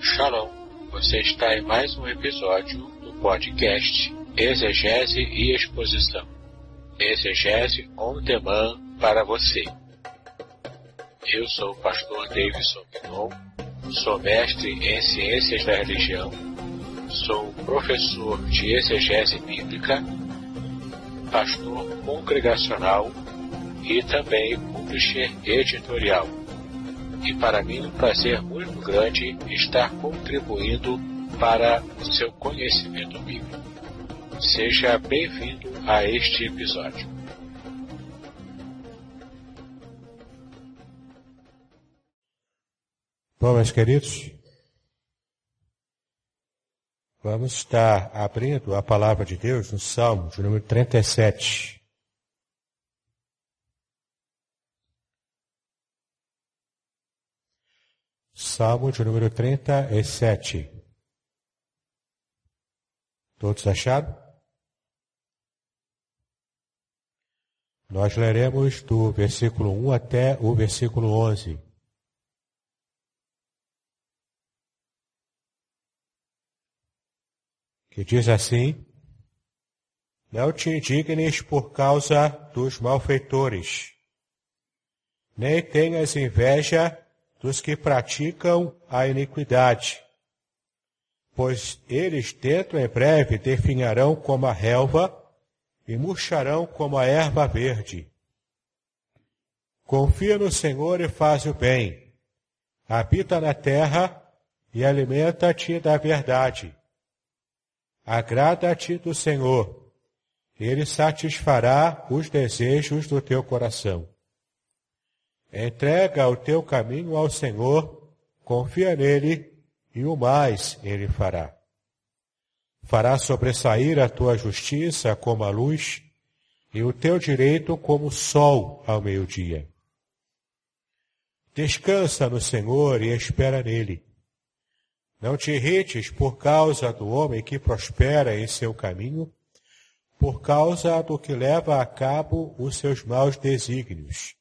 Shalom, você está em mais um episódio do podcast Exegese e Exposição. Exegese on demand para você. Eu sou o pastor Davidson Pinon, sou mestre em Ciências da Religião, sou professor de Exegese Bíblica, pastor congregacional e também publisher editorial. E para mim um prazer muito grande estar contribuindo para o seu conhecimento bíblico. Seja bem-vindo a este episódio. Bom, meus queridos, vamos estar abrindo a palavra de Deus no Salmo de número 37. Salmo de número 37. Todos acharam? Nós leremos do versículo 1 até o versículo 11. Que diz assim: Não te indignes por causa dos malfeitores, nem tenhas inveja dos que praticam a iniquidade, pois eles dentro em breve definharão como a relva e murcharão como a erva verde. Confia no Senhor e faz o bem. Habita na terra e alimenta-te da verdade. Agrada-te do Senhor. Ele satisfará os desejos do teu coração. Entrega o teu caminho ao Senhor, confia nele e o mais ele fará. Fará sobressair a tua justiça como a luz e o teu direito como o sol ao meio-dia. Descansa no Senhor e espera nele. Não te irrites por causa do homem que prospera em seu caminho, por causa do que leva a cabo os seus maus desígnios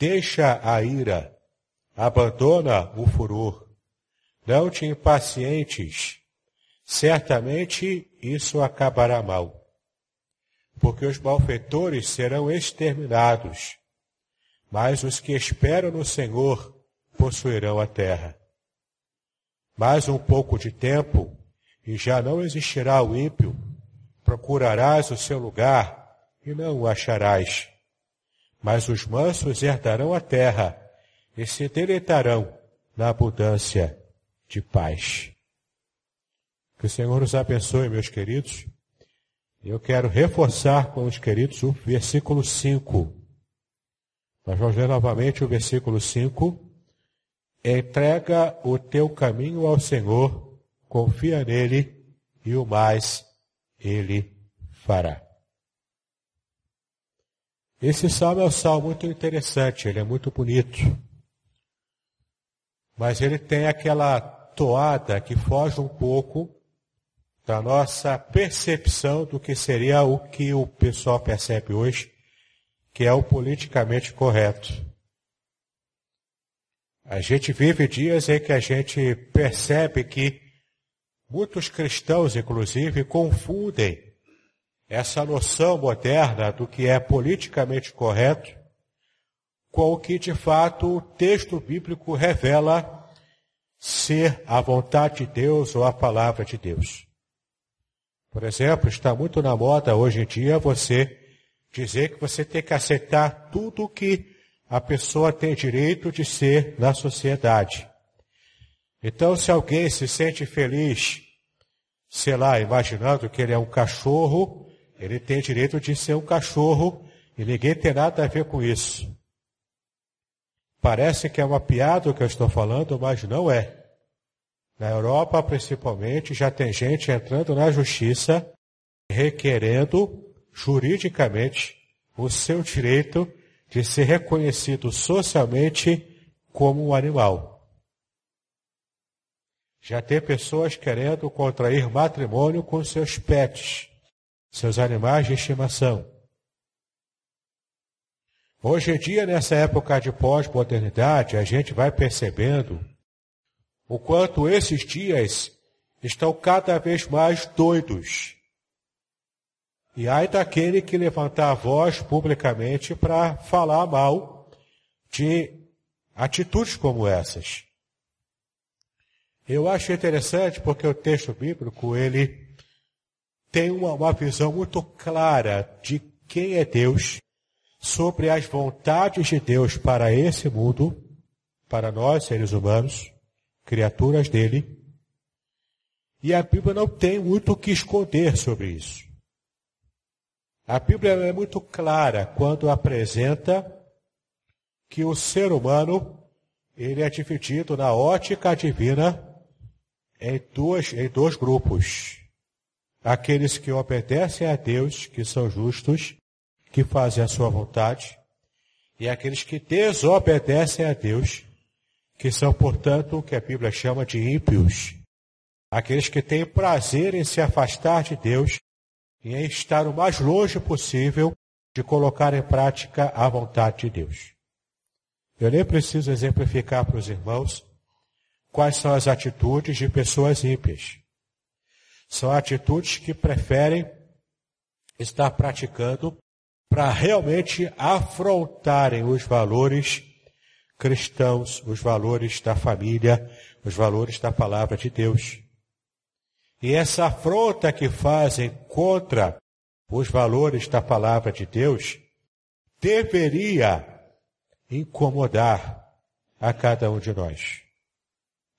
Deixa a ira, abandona o furor, não te impacientes, certamente isso acabará mal. Porque os malfeitores serão exterminados, mas os que esperam no Senhor possuirão a terra. Mais um pouco de tempo, e já não existirá o ímpio, procurarás o seu lugar e não o acharás mas os mansos herdarão a terra e se deleitarão na abundância de paz. Que o Senhor nos abençoe, meus queridos. Eu quero reforçar com os queridos o versículo 5. Nós vamos ler novamente o versículo 5. Entrega o teu caminho ao Senhor, confia nele e o mais ele fará. Esse salmo é um salmo muito interessante, ele é muito bonito. Mas ele tem aquela toada que foge um pouco da nossa percepção do que seria o que o pessoal percebe hoje, que é o politicamente correto. A gente vive dias em que a gente percebe que muitos cristãos, inclusive, confundem essa noção moderna do que é politicamente correto com o que de fato o texto bíblico revela ser a vontade de Deus ou a palavra de Deus. Por exemplo, está muito na moda hoje em dia você dizer que você tem que aceitar tudo que a pessoa tem direito de ser na sociedade. Então, se alguém se sente feliz, sei lá, imaginando que ele é um cachorro, ele tem direito de ser um cachorro e ninguém tem nada a ver com isso. Parece que é uma piada o que eu estou falando, mas não é. Na Europa, principalmente, já tem gente entrando na justiça requerendo juridicamente o seu direito de ser reconhecido socialmente como um animal. Já tem pessoas querendo contrair matrimônio com seus pets seus animais de estimação. Hoje em dia, nessa época de pós-modernidade, a gente vai percebendo o quanto esses dias estão cada vez mais doidos. E ai daquele que levantar a voz publicamente para falar mal de atitudes como essas. Eu acho interessante porque o texto bíblico ele tem uma, uma visão muito clara de quem é Deus, sobre as vontades de Deus para esse mundo, para nós seres humanos, criaturas dele. E a Bíblia não tem muito o que esconder sobre isso. A Bíblia é muito clara quando apresenta que o ser humano ele é dividido na ótica divina em dois, em dois grupos. Aqueles que obedecem a Deus, que são justos, que fazem a sua vontade, e aqueles que desobedecem a Deus, que são, portanto, o que a Bíblia chama de ímpios. Aqueles que têm prazer em se afastar de Deus e em estar o mais longe possível de colocar em prática a vontade de Deus. Eu nem preciso exemplificar para os irmãos quais são as atitudes de pessoas ímpias. São atitudes que preferem estar praticando para realmente afrontarem os valores cristãos, os valores da família, os valores da palavra de Deus. E essa afronta que fazem contra os valores da palavra de Deus deveria incomodar a cada um de nós.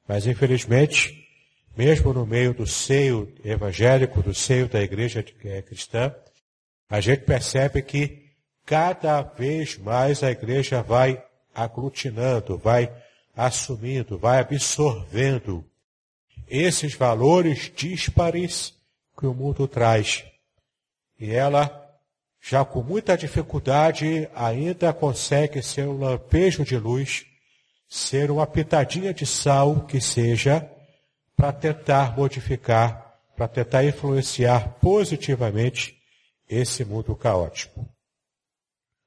Mas infelizmente, mesmo no meio do seio evangélico, do seio da igreja é, cristã, a gente percebe que cada vez mais a igreja vai aglutinando, vai assumindo, vai absorvendo esses valores díspares que o mundo traz. E ela, já com muita dificuldade, ainda consegue ser um lampejo de luz, ser uma pitadinha de sal que seja, para tentar modificar, para tentar influenciar positivamente esse mundo caótico.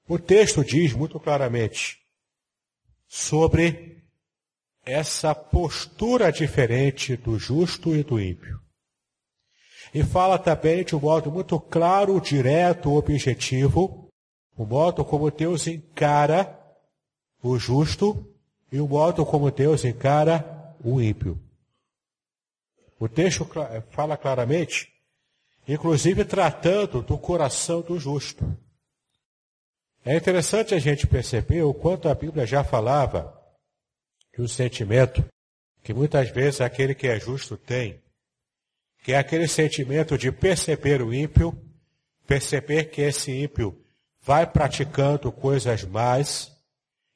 O texto diz muito claramente sobre essa postura diferente do justo e do ímpio. E fala também de um modo muito claro, direto, objetivo, o modo como Deus encara o justo e o modo como Deus encara o ímpio. O texto fala claramente, inclusive tratando do coração do justo. É interessante a gente perceber o quanto a Bíblia já falava que o sentimento que muitas vezes aquele que é justo tem, que é aquele sentimento de perceber o ímpio, perceber que esse ímpio vai praticando coisas mais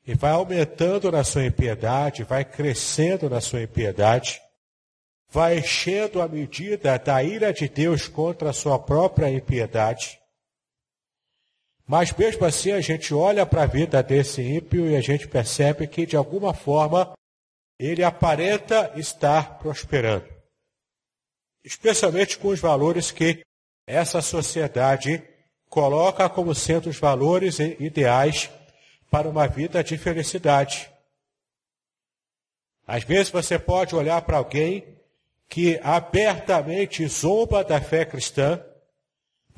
e vai aumentando na sua impiedade, vai crescendo na sua impiedade, vai enchendo a medida da ira de Deus contra a sua própria impiedade. Mas mesmo assim a gente olha para a vida desse ímpio e a gente percebe que de alguma forma ele aparenta estar prosperando. Especialmente com os valores que essa sociedade coloca como sendo os valores ideais para uma vida de felicidade. Às vezes você pode olhar para alguém que abertamente zomba da fé cristã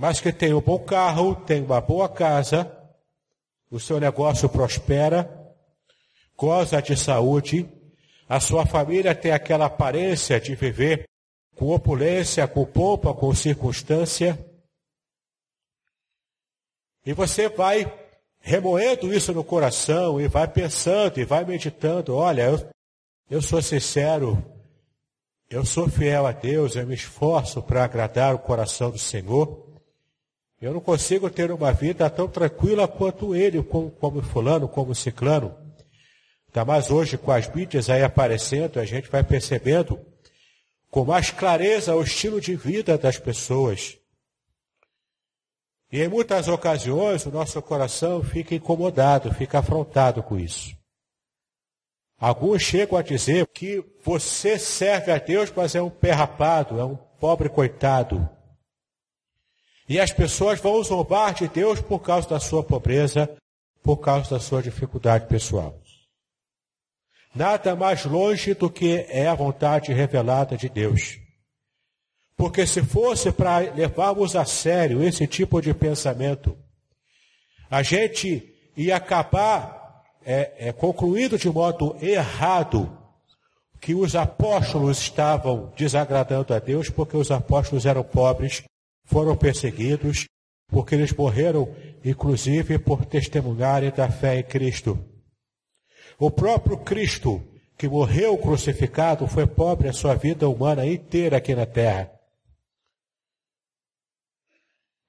mas que tem um bom carro, tem uma boa casa, o seu negócio prospera, goza de saúde, a sua família tem aquela aparência de viver com opulência, com pompa, com circunstância. E você vai remoendo isso no coração e vai pensando e vai meditando: olha, eu, eu sou sincero, eu sou fiel a Deus, eu me esforço para agradar o coração do Senhor. Eu não consigo ter uma vida tão tranquila quanto ele, como, como fulano, como ciclano. Ainda mais hoje com as mídias aí aparecendo, a gente vai percebendo com mais clareza o estilo de vida das pessoas. E em muitas ocasiões o nosso coração fica incomodado, fica afrontado com isso. Alguns chegam a dizer que você serve a Deus, mas é um pé rapado, é um pobre coitado. E as pessoas vão zombar de Deus por causa da sua pobreza, por causa da sua dificuldade pessoal. Nada mais longe do que é a vontade revelada de Deus. Porque se fosse para levarmos a sério esse tipo de pensamento, a gente ia acabar é, é, concluindo de modo errado que os apóstolos estavam desagradando a Deus porque os apóstolos eram pobres, foram perseguidos, porque eles morreram, inclusive, por testemunharem da fé em Cristo. O próprio Cristo, que morreu crucificado, foi pobre a sua vida humana inteira aqui na terra.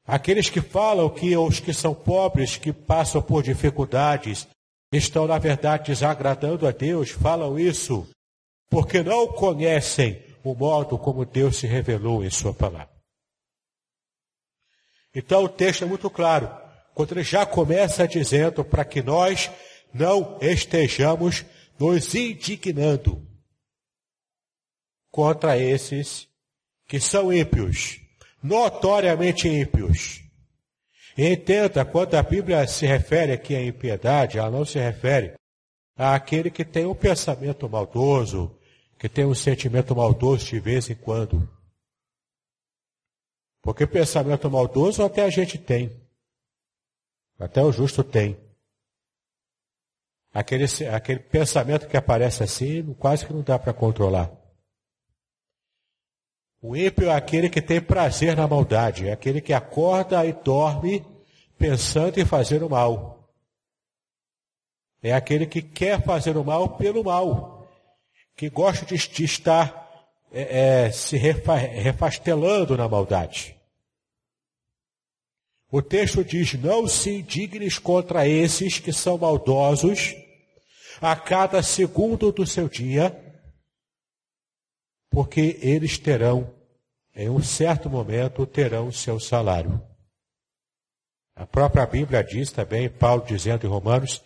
Aqueles que falam que os que são pobres, que passam por dificuldades, estão na verdade desagradando a Deus, falam isso porque não conhecem o modo como Deus se revelou em Sua palavra. Então o texto é muito claro, quando ele já começa dizendo para que nós não estejamos nos indignando contra esses que são ímpios, notoriamente ímpios. Entenda, quando a Bíblia se refere aqui à impiedade, ela não se refere àquele que tem um pensamento maldoso, que tem um sentimento maldoso de vez em quando. Porque pensamento maldoso até a gente tem. Até o justo tem. Aquele, aquele pensamento que aparece assim, quase que não dá para controlar. O ímpio é aquele que tem prazer na maldade, é aquele que acorda e dorme pensando em fazer o mal. É aquele que quer fazer o mal pelo mal, que gosta de, estar é, é, se refa, refastelando na maldade. O texto diz: Não se indignes contra esses que são maldosos a cada segundo do seu dia, porque eles terão, em um certo momento, terão seu salário. A própria Bíblia diz também, Paulo dizendo em Romanos,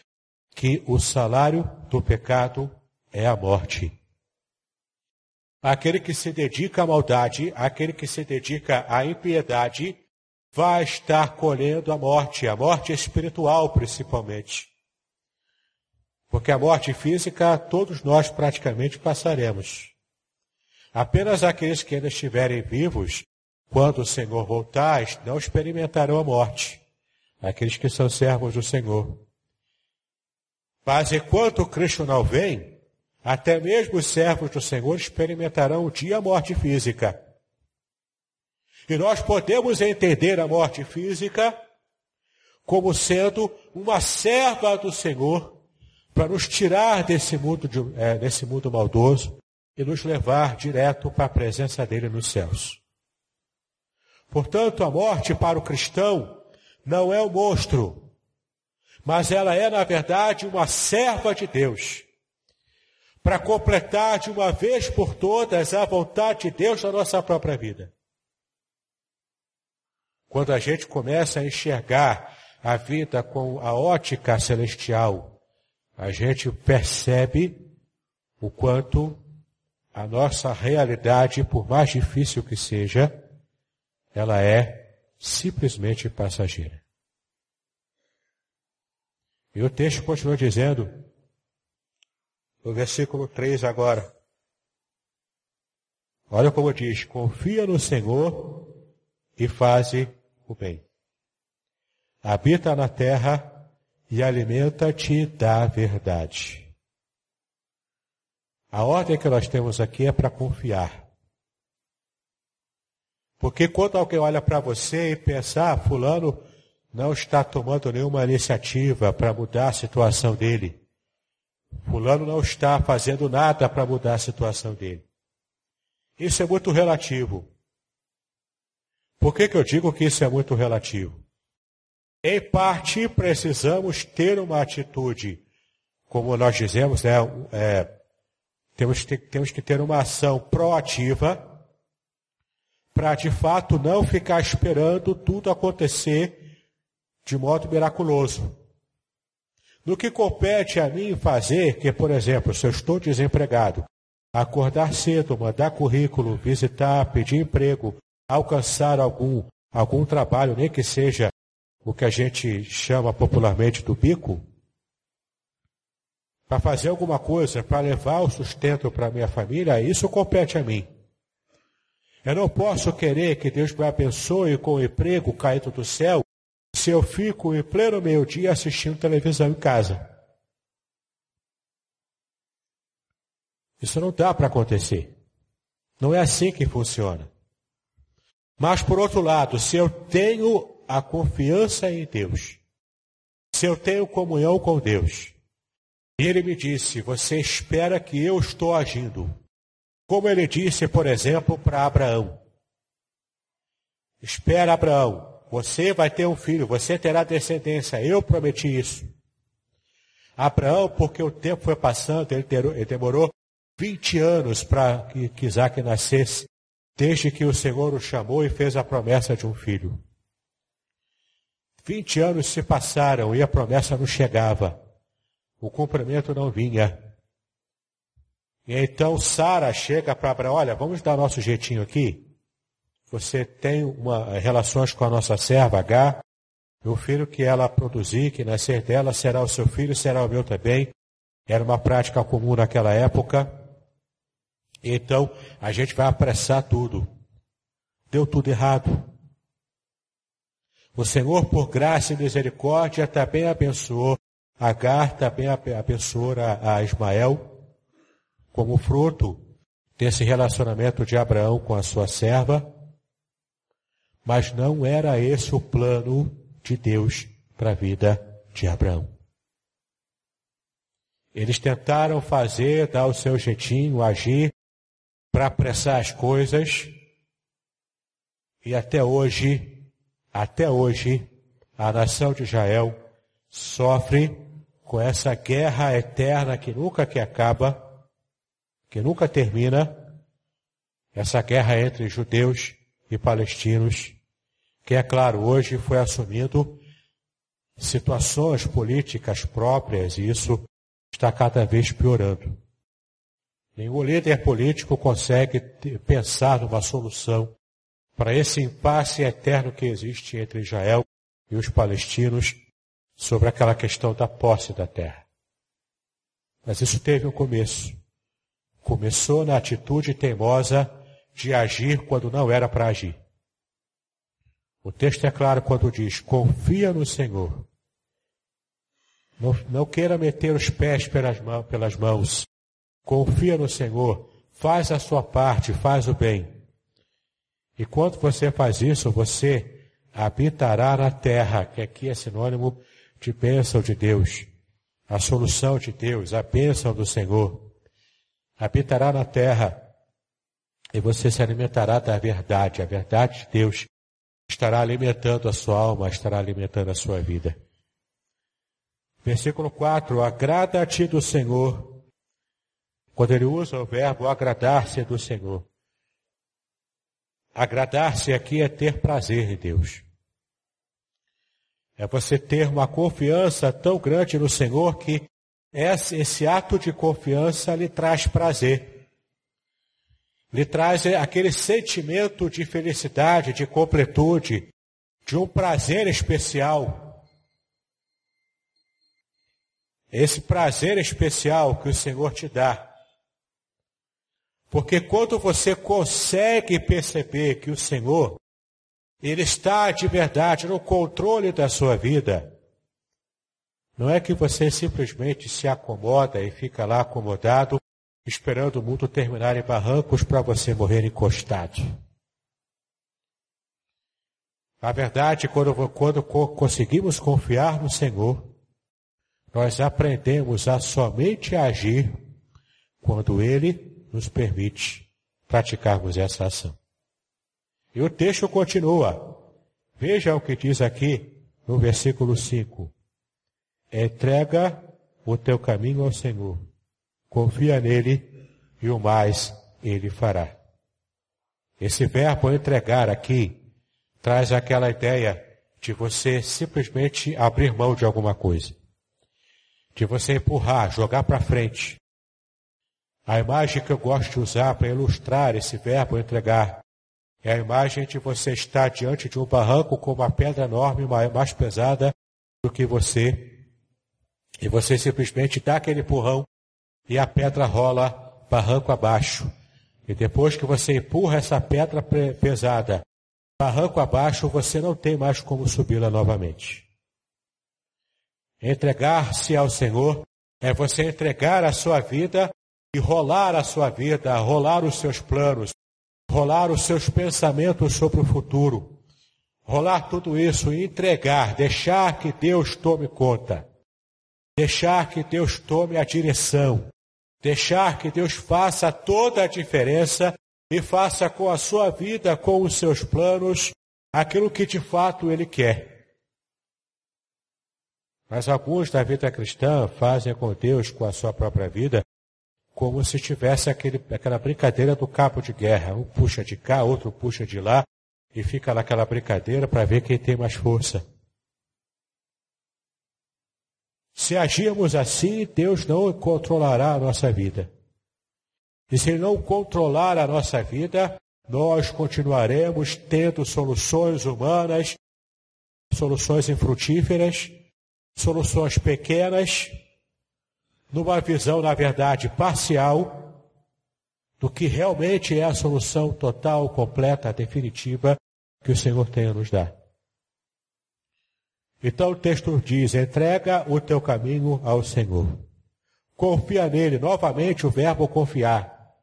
que o salário do pecado é a morte. Aquele que se dedica à maldade, aquele que se dedica à impiedade, vai estar colhendo a morte, a morte espiritual principalmente. Porque a morte física todos nós praticamente passaremos. Apenas aqueles que ainda estiverem vivos, quando o Senhor voltar, não experimentarão a morte. Aqueles que são servos do Senhor. Mas enquanto Cristo não vem, até mesmo os servos do Senhor experimentarão o dia a morte física. E nós podemos entender a morte física como sendo uma serva do Senhor para nos tirar desse mundo, de, é, desse mundo maldoso e nos levar direto para a presença dele nos céus. Portanto, a morte para o cristão não é um monstro, mas ela é, na verdade, uma serva de Deus para completar de uma vez por todas a vontade de Deus na nossa própria vida. Quando a gente começa a enxergar a vida com a ótica celestial, a gente percebe o quanto a nossa realidade, por mais difícil que seja, ela é simplesmente passageira. E o texto continua dizendo, no versículo 3 agora. Olha como diz: confia no Senhor e faze o bem. Habita na terra e alimenta-te da verdade. A ordem que nós temos aqui é para confiar. Porque quando alguém olha para você e pensa, ah, fulano não está tomando nenhuma iniciativa para mudar a situação dele. Fulano não está fazendo nada para mudar a situação dele. Isso é muito relativo. Por que, que eu digo que isso é muito relativo? Em parte, precisamos ter uma atitude, como nós dizemos, né, é, temos, temos que ter uma ação proativa para, de fato, não ficar esperando tudo acontecer de modo miraculoso. No que compete a mim fazer, que, por exemplo, se eu estou desempregado, acordar cedo, mandar currículo, visitar, pedir emprego, alcançar algum, algum trabalho, nem que seja o que a gente chama popularmente do bico, para fazer alguma coisa, para levar o sustento para minha família, isso compete a mim. Eu não posso querer que Deus me abençoe com o emprego caído do céu se eu fico em pleno meio-dia assistindo televisão em casa. Isso não dá para acontecer. Não é assim que funciona. Mas, por outro lado, se eu tenho a confiança em Deus, se eu tenho comunhão com Deus, e ele me disse: Você espera que eu estou agindo. Como ele disse, por exemplo, para Abraão: Espera, Abraão, você vai ter um filho, você terá descendência, eu prometi isso. Abraão, porque o tempo foi passando, ele demorou 20 anos para que Isaac nascesse, desde que o Senhor o chamou e fez a promessa de um filho. 20 anos se passaram e a promessa não chegava. O cumprimento não vinha. E então Sara chega para Abraão, olha, vamos dar nosso jeitinho aqui. Você tem uma, relações com a nossa serva H. O filho que ela produzir, que nascer dela, será o seu filho, será o meu também. Era uma prática comum naquela época. Então, a gente vai apressar tudo. Deu tudo errado. O Senhor, por graça e misericórdia, também abençoou Agar também abençoou a Ismael como fruto desse relacionamento de Abraão com a sua serva, mas não era esse o plano de Deus para a vida de Abraão. Eles tentaram fazer, dar o seu jeitinho, agir para apressar as coisas, e até hoje, até hoje, a nação de Israel sofre com essa guerra eterna que nunca que acaba, que nunca termina, essa guerra entre judeus e palestinos, que é claro, hoje foi assumindo situações políticas próprias e isso está cada vez piorando. Nenhum líder político consegue pensar numa solução para esse impasse eterno que existe entre Israel e os palestinos sobre aquela questão da posse da terra. Mas isso teve um começo. Começou na atitude teimosa de agir quando não era para agir. O texto é claro quando diz: confia no Senhor. Não, não queira meter os pés pelas, mãos, pelas mãos. Confia no Senhor. Faz a sua parte, faz o bem. E quando você faz isso, você habitará na terra, que aqui é sinônimo de bênção de Deus, a solução de Deus, a bênção do Senhor. Habitará na terra e você se alimentará da verdade. A verdade de Deus estará alimentando a sua alma, estará alimentando a sua vida. Versículo 4: Agrada-te do Senhor. Quando ele usa o verbo agradar-se do Senhor. Agradar-se aqui é ter prazer em Deus. É você ter uma confiança tão grande no Senhor que esse ato de confiança lhe traz prazer. Lhe traz aquele sentimento de felicidade, de completude, de um prazer especial. Esse prazer especial que o Senhor te dá. Porque quando você consegue perceber que o Senhor ele está de verdade no controle da sua vida. Não é que você simplesmente se acomoda e fica lá acomodado, esperando o mundo terminar em barrancos para você morrer encostado. A verdade, quando, quando conseguimos confiar no Senhor, nós aprendemos a somente agir quando Ele nos permite praticarmos essa ação. E o texto continua. Veja o que diz aqui no versículo 5. Entrega o teu caminho ao Senhor. Confia nele e o mais ele fará. Esse verbo entregar aqui traz aquela ideia de você simplesmente abrir mão de alguma coisa. De você empurrar, jogar para frente. A imagem que eu gosto de usar para ilustrar esse verbo entregar É a imagem de você estar diante de um barranco com uma pedra enorme, mais pesada do que você, e você simplesmente dá aquele empurrão e a pedra rola barranco abaixo. E depois que você empurra essa pedra pesada barranco abaixo, você não tem mais como subi-la novamente. Entregar-se ao Senhor é você entregar a sua vida e rolar a sua vida, rolar os seus planos, rolar os seus pensamentos sobre o futuro, rolar tudo isso e entregar, deixar que Deus tome conta, deixar que Deus tome a direção, deixar que Deus faça toda a diferença e faça com a sua vida, com os seus planos, aquilo que de fato Ele quer. Mas alguns da vida cristã fazem com Deus, com a sua própria vida, como se tivesse aquele, aquela brincadeira do cabo de guerra. Um puxa de cá, outro puxa de lá, e fica naquela brincadeira para ver quem tem mais força. Se agirmos assim, Deus não controlará a nossa vida. E se Ele não controlar a nossa vida, nós continuaremos tendo soluções humanas, soluções infrutíferas, soluções pequenas, numa visão, na verdade, parcial do que realmente é a solução total, completa, definitiva que o Senhor tem a nos dar. Então o texto diz: entrega o teu caminho ao Senhor. Confia nele, novamente o verbo confiar.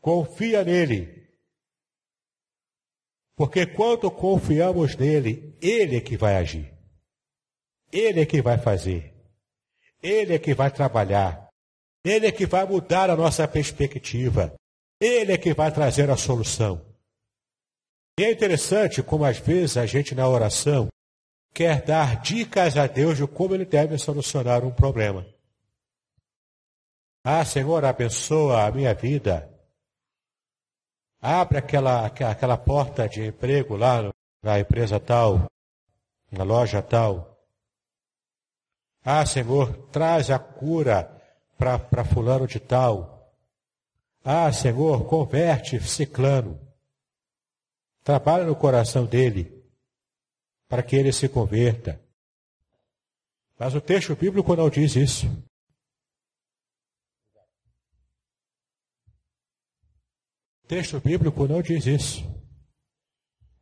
Confia nele. Porque quando confiamos nele, ele é que vai agir. Ele é que vai fazer. Ele é que vai trabalhar. Ele é que vai mudar a nossa perspectiva. Ele é que vai trazer a solução. E é interessante como às vezes a gente na oração quer dar dicas a Deus de como ele deve solucionar um problema. Ah, Senhor, abençoa a minha vida. Abre aquela, aquela porta de emprego lá na empresa tal, na loja tal. Ah, Senhor, traz a cura para fulano de tal. Ah, Senhor, converte ciclano. Trabalha no coração dele para que ele se converta. Mas o texto bíblico não diz isso. O texto bíblico não diz isso.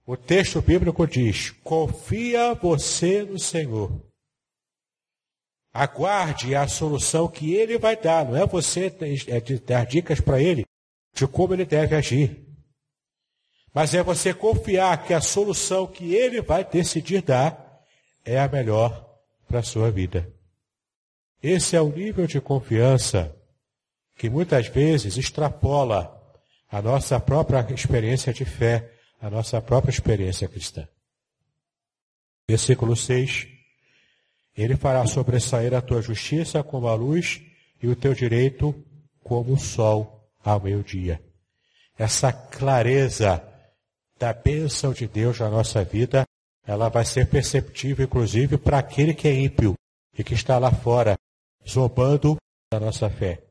O texto bíblico diz: confia você no Senhor Aguarde a solução que ele vai dar, não é você é dar dicas para ele de como ele deve agir. Mas é você confiar que a solução que ele vai decidir dar é a melhor para a sua vida. Esse é o nível de confiança que muitas vezes extrapola a nossa própria experiência de fé, a nossa própria experiência cristã. Versículo 6. Ele fará sobressair a tua justiça como a luz e o teu direito como o sol ao meio-dia. Essa clareza da bênção de Deus na nossa vida, ela vai ser perceptível, inclusive, para aquele que é ímpio e que está lá fora, zombando da nossa fé.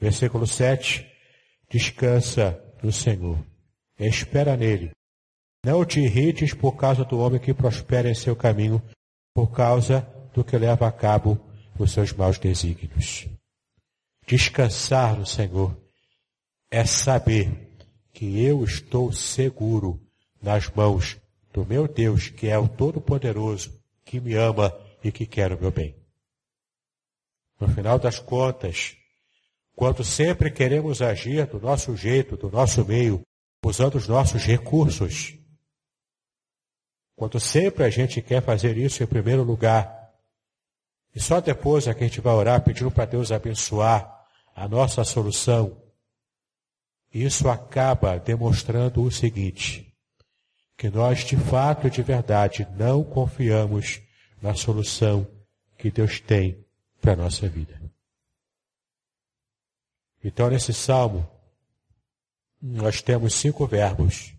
Versículo 7. Descansa no Senhor. Espera nele. Não te irrites por causa do homem que prospera em seu caminho, por causa do que leva a cabo os seus maus desígnios. Descansar no Senhor é saber que eu estou seguro nas mãos do meu Deus, que é o Todo-Poderoso, que me ama e que quer o meu bem. No final das contas, quando sempre queremos agir do nosso jeito, do nosso meio, usando os nossos recursos, quando sempre a gente quer fazer isso em primeiro lugar, e só depois é que a gente vai orar pedindo para Deus abençoar a nossa solução. Isso acaba demonstrando o seguinte, que nós de fato e de verdade não confiamos na solução que Deus tem para a nossa vida. Então nesse salmo, nós temos cinco verbos.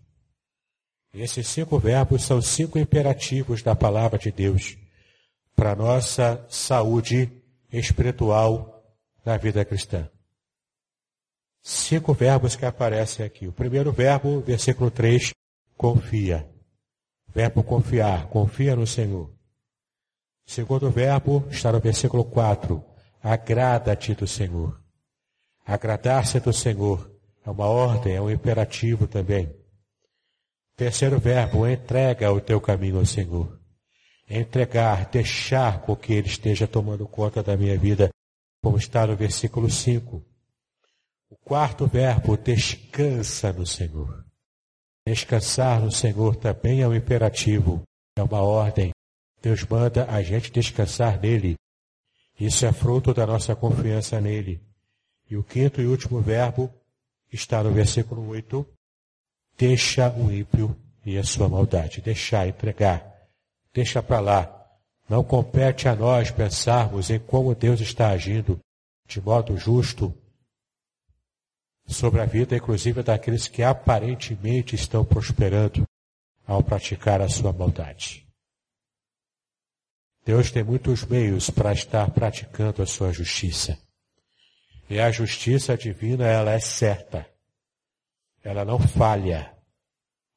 E esses cinco verbos são cinco imperativos da palavra de Deus para a nossa saúde espiritual na vida cristã. cinco verbos que aparecem aqui. O primeiro verbo, versículo 3, confia. Verbo confiar, confia no Senhor. O segundo verbo está no versículo 4, agrada-te do Senhor. Agradar-se do Senhor é uma ordem, é um imperativo também. Terceiro verbo, entrega o teu caminho ao Senhor. Entregar, deixar com que Ele esteja tomando conta da minha vida, como está no versículo 5. O quarto verbo, descansa no Senhor. Descansar no Senhor também é um imperativo, é uma ordem. Deus manda a gente descansar nele. Isso é fruto da nossa confiança nele. E o quinto e último verbo está no versículo 8. Deixa o ímpio e a sua maldade. Deixar, entregar. Deixa para lá. Não compete a nós pensarmos em como Deus está agindo de modo justo sobre a vida, inclusive daqueles que aparentemente estão prosperando ao praticar a sua maldade. Deus tem muitos meios para estar praticando a sua justiça. E a justiça divina, ela é certa. Ela não falha.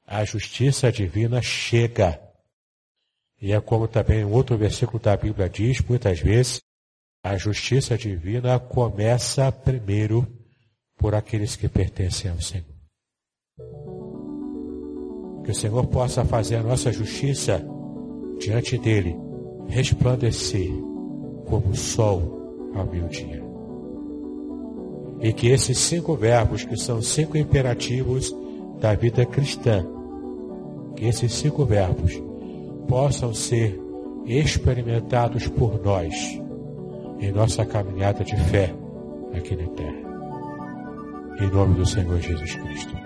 A justiça divina chega. E é como também um outro versículo da Bíblia diz, muitas vezes, a justiça divina começa primeiro por aqueles que pertencem ao Senhor. Que o Senhor possa fazer a nossa justiça diante dele resplandecer como o sol ao meio-dia. E que esses cinco verbos, que são cinco imperativos da vida cristã, que esses cinco verbos possam ser experimentados por nós em nossa caminhada de fé aqui na terra. Em nome do Senhor Jesus Cristo.